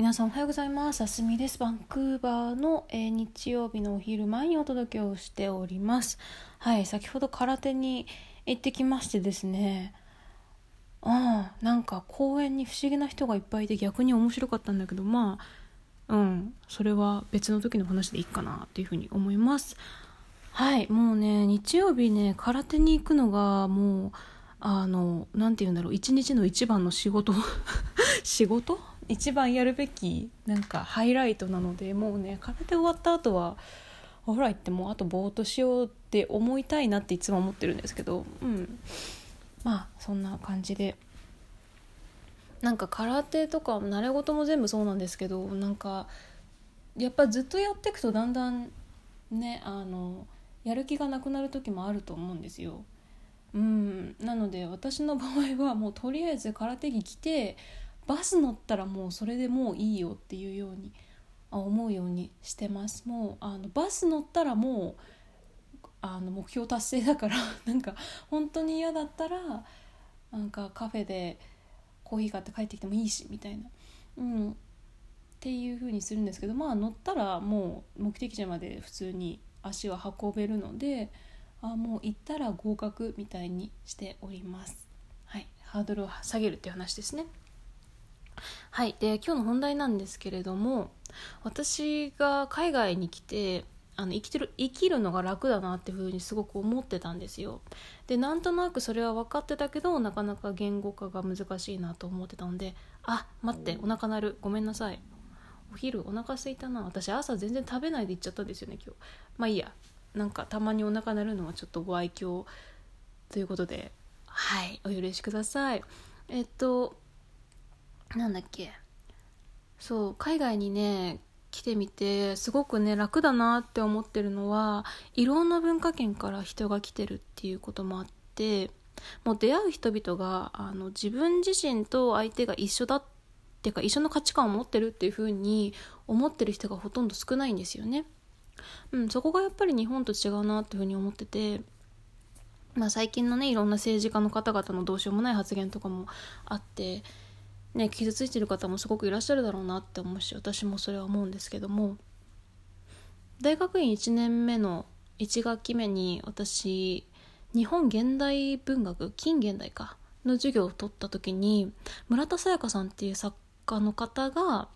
皆さんおはようございます。あすみです。バンクーバーの、えー、日曜日のお昼前にお届けをしております。はい先ほど空手に行ってきましてですね。ああなんか公園に不思議な人がいっぱいいて逆に面白かったんだけどまあうんそれは別の時の話でいいかなっていうふうに思います。はいもうね日曜日ね空手に行くのがもうあの何て言うんだろう。一日の一番の仕事？仕事？一番やるべきなんかハイライトなのでもうね空手終わった後はお風呂行ってもうあとぼーっとしようって思いたいなっていつも思ってるんですけどうん。まあそんな感じで。なんか空手とか習い事も全部そうなんですけどなんかやっぱずっとやっていくとだんだんねあのやる気がなくなる時もあると思うんですよ。うん。なので私の場合はもうとりあえず空手着着てバス乗ったらもうそれでもういいよっていうように思うようにしてますもうあのバス乗ったらもうあの目標達成だから なんか本当に嫌だったらなんかカフェでコーヒー買って帰ってきてもいいしみたいな、うん、っていう風にするんですけどまあ乗ったらもう目的地まで普通に足は運べるのであもう行ったら合格みたいにしております。はい、ハードルを下げるっていう話ですね。はい、で今日の本題なんですけれども私が海外に来てあの生きてる生きるのが楽だなっていうふうにすごく思ってたんですよ。でなんとなくそれは分かってたけどなかなか言語化が難しいなと思ってたのであ待ってお腹鳴る。ごめんなさい。お昼お腹すいたな。私朝全然食べないで行っちゃったんですよね今日。まあいいや。なんかたまにお腹鳴るのはちょっとご愛嬌ということではいお許しください。えっとなんだっけ？そう海外にね来てみてすごくね楽だなって思ってるのはいろんな文化圏から人が来てるっていうこともあってもう出会う人々があの自分自身と相手が一緒だっていうか一緒の価値観を持ってるっていう風に思ってる人がほとんど少ないんですよね。うん、そこがやっぱり日本と違うなっていうふうに思ってて、まあ、最近のねいろんな政治家の方々のどうしようもない発言とかもあってね傷ついてる方もすごくいらっしゃるだろうなって思うし私もそれは思うんですけども。大学院1年目の1学期目に私日本現代文学近現代かの授業を取った時に村田沙耶香さんっていう作家の方が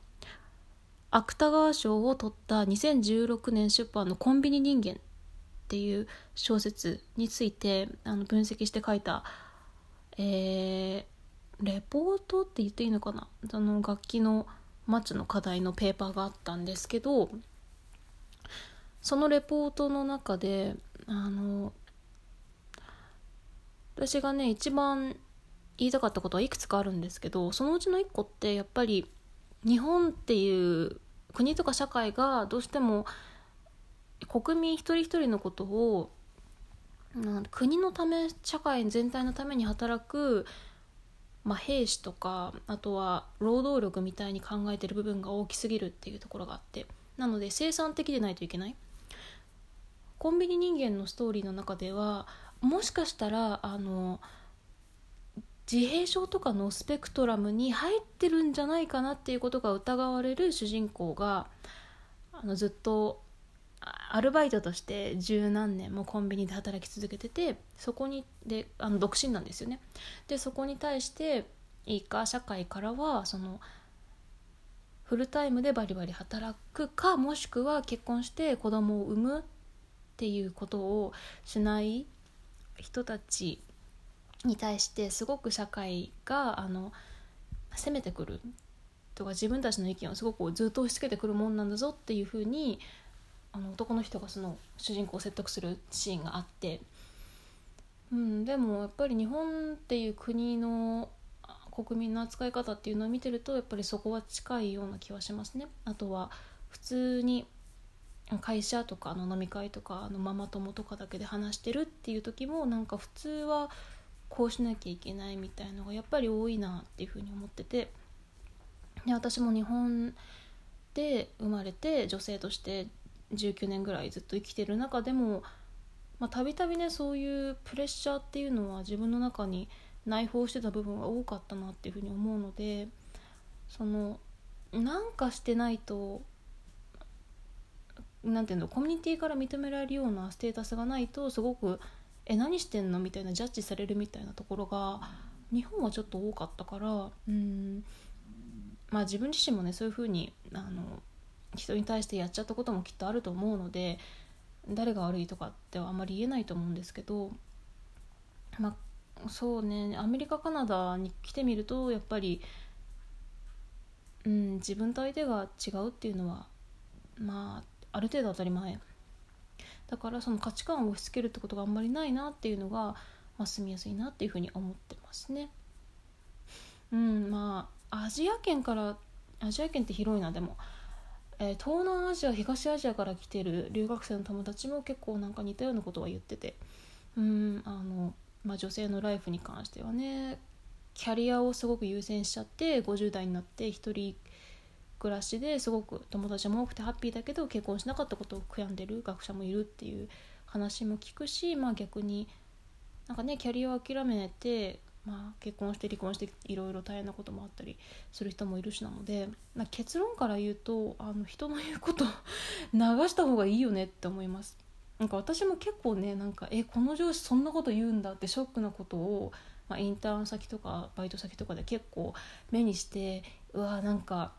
芥川賞を取った2016年出版の「コンビニ人間」っていう小説についてあの分析して書いた、えー、レポートって言っていいのかな？その楽器のマッチの課題のペーパーがあったんですけどそのレポートの中であの私がね一番言いたかったことはいくつかあるんですけどそのうちの一個ってやっぱり日本っていう国とか社会がどうしても国民一人一人のことを国のため社会全体のために働く、まあ、兵士とかあとは労働力みたいに考えてる部分が大きすぎるっていうところがあってなので生産的でないといけない。コンビニ人間のストーリーの中ではもしかしたらあの自閉症とかのスペクトラムに入ってるんじゃないかなっていうことが疑われる主人公があのずっとアルバイトとして十何年もコンビニで働き続けててそこにであの独身なんですよね。でそこに対していいか社会からはそのフルタイムでバリバリ働くかもしくは結婚して子供を産むっていうことをしない人たちに対してすごく社会があの責めてくるとか自分たちの意見をすごくずっと押し付けてくるもんなんだぞっていうふうにあの男の人がその主人公を説得するシーンがあって、うん、でもやっぱり日本っていう国の国民の扱い方っていうのを見てるとやっぱりそこは近いような気はしますね。あとは普通に会社とかの飲み会とかのママ友とかだけで話してるっていう時もなんか普通はこうしなきゃいけないみたいのがやっぱり多いなっていうふうに思っててで私も日本で生まれて女性として19年ぐらいずっと生きてる中でもたびたびねそういうプレッシャーっていうのは自分の中に内包してた部分が多かったなっていうふうに思うのでそのなんかしてないとなんていうのコミュニティから認められるようなステータスがないとすごく「え何してんの?」みたいなジャッジされるみたいなところが日本はちょっと多かったからうんまあ自分自身もねそういうふうにあの人に対してやっちゃったこともきっとあると思うので誰が悪いとかってはあんまり言えないと思うんですけどまあそうねアメリカカナダに来てみるとやっぱり、うん、自分と相手が違うっていうのはまあある程度当たり前。だからその価値観を押し付けるってことがあんまりないなっていうのが、まあ、住みやすいなっていうふうに思ってますね。うんまあアジア圏からアジア圏って広いなでも、えー、東南アジア東アジアから来てる留学生の友達も結構なんか似たようなことは言ってて。うんあの、まあ、女性のライフに関してはねキャリアをすごく優先しちゃって50代になって一人暮らしですごく友達も多くてハッピーだけど結婚しなかったことを悔やんでる学者もいるっていう話も聞くしまあ逆になんかねキャリアを諦めて、まあ、結婚して離婚していろいろ大変なこともあったりする人もいるしなので、まあ、結論から言うとあの人の言うこと 流した方がいいよねって思います。なんか私も結構ねなんかえこの上司そんなこと言うんだってショックなことを、まあ、インターン先とかバイト先とかで結構目にしてうわなんか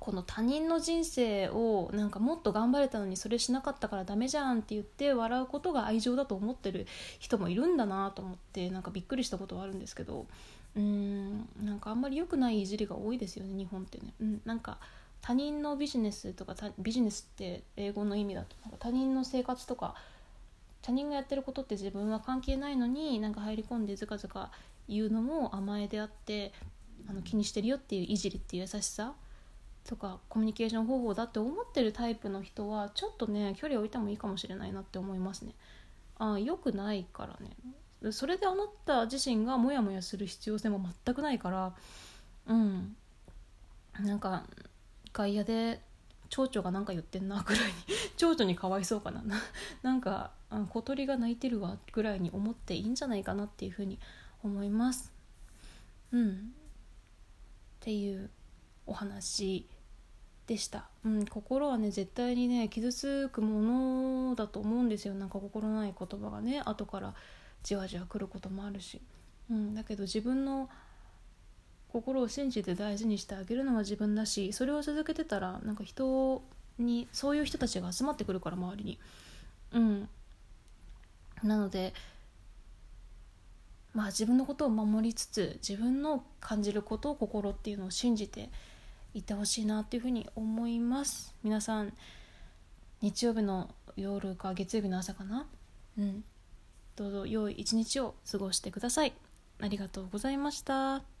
この他人の人生をなんかもっと頑張れたのにそれしなかったからダメじゃんって言って笑うことが愛情だと思ってる人もいるんだなと思ってなんかびっくりしたことはあるんですけどうんなんかあんまり良くないいじりが多いですよね日本ってね。うん、なんか他人のビジネスとかビジネスって英語の意味だとなんか他人の生活とか他人がやってることって自分は関係ないのになんか入り込んでずかずか言うのも甘えであってあの気にしてるよっていういじりっていう優しさとかコミュニケーション方法だって思ってるタイプの人はちょっとね距離を置いてもいいかもしれないなって思いますね。あ良くないからね。それであなた自身がモヤモヤする必要性も全くないからうん。なんか外野で蝶々が何か言ってんなぐらいに 蝶々にかわいそうかな。なんか小鳥が鳴いてるわぐらいに思っていいんじゃないかなっていうふうに思います。うん。っていうお話。でした、うん、心はね絶対にね傷つくものだと思うんですよ。なんか心ない言葉がね後からじわじわ来ることもあるし、うん、だけど自分の心を信じて大事にしてあげるのは自分だしそれを続けてたらなんか人にそういう人たちが集まってくるから周りに。うん。なのでまあ自分のことを守りつつ自分の感じることを心っていうのを信じていってほしいなっていうふうに思います。皆さん日曜日の夜か月曜日の朝かな？うん。どうぞ良い一日を過ごしてください。ありがとうございました。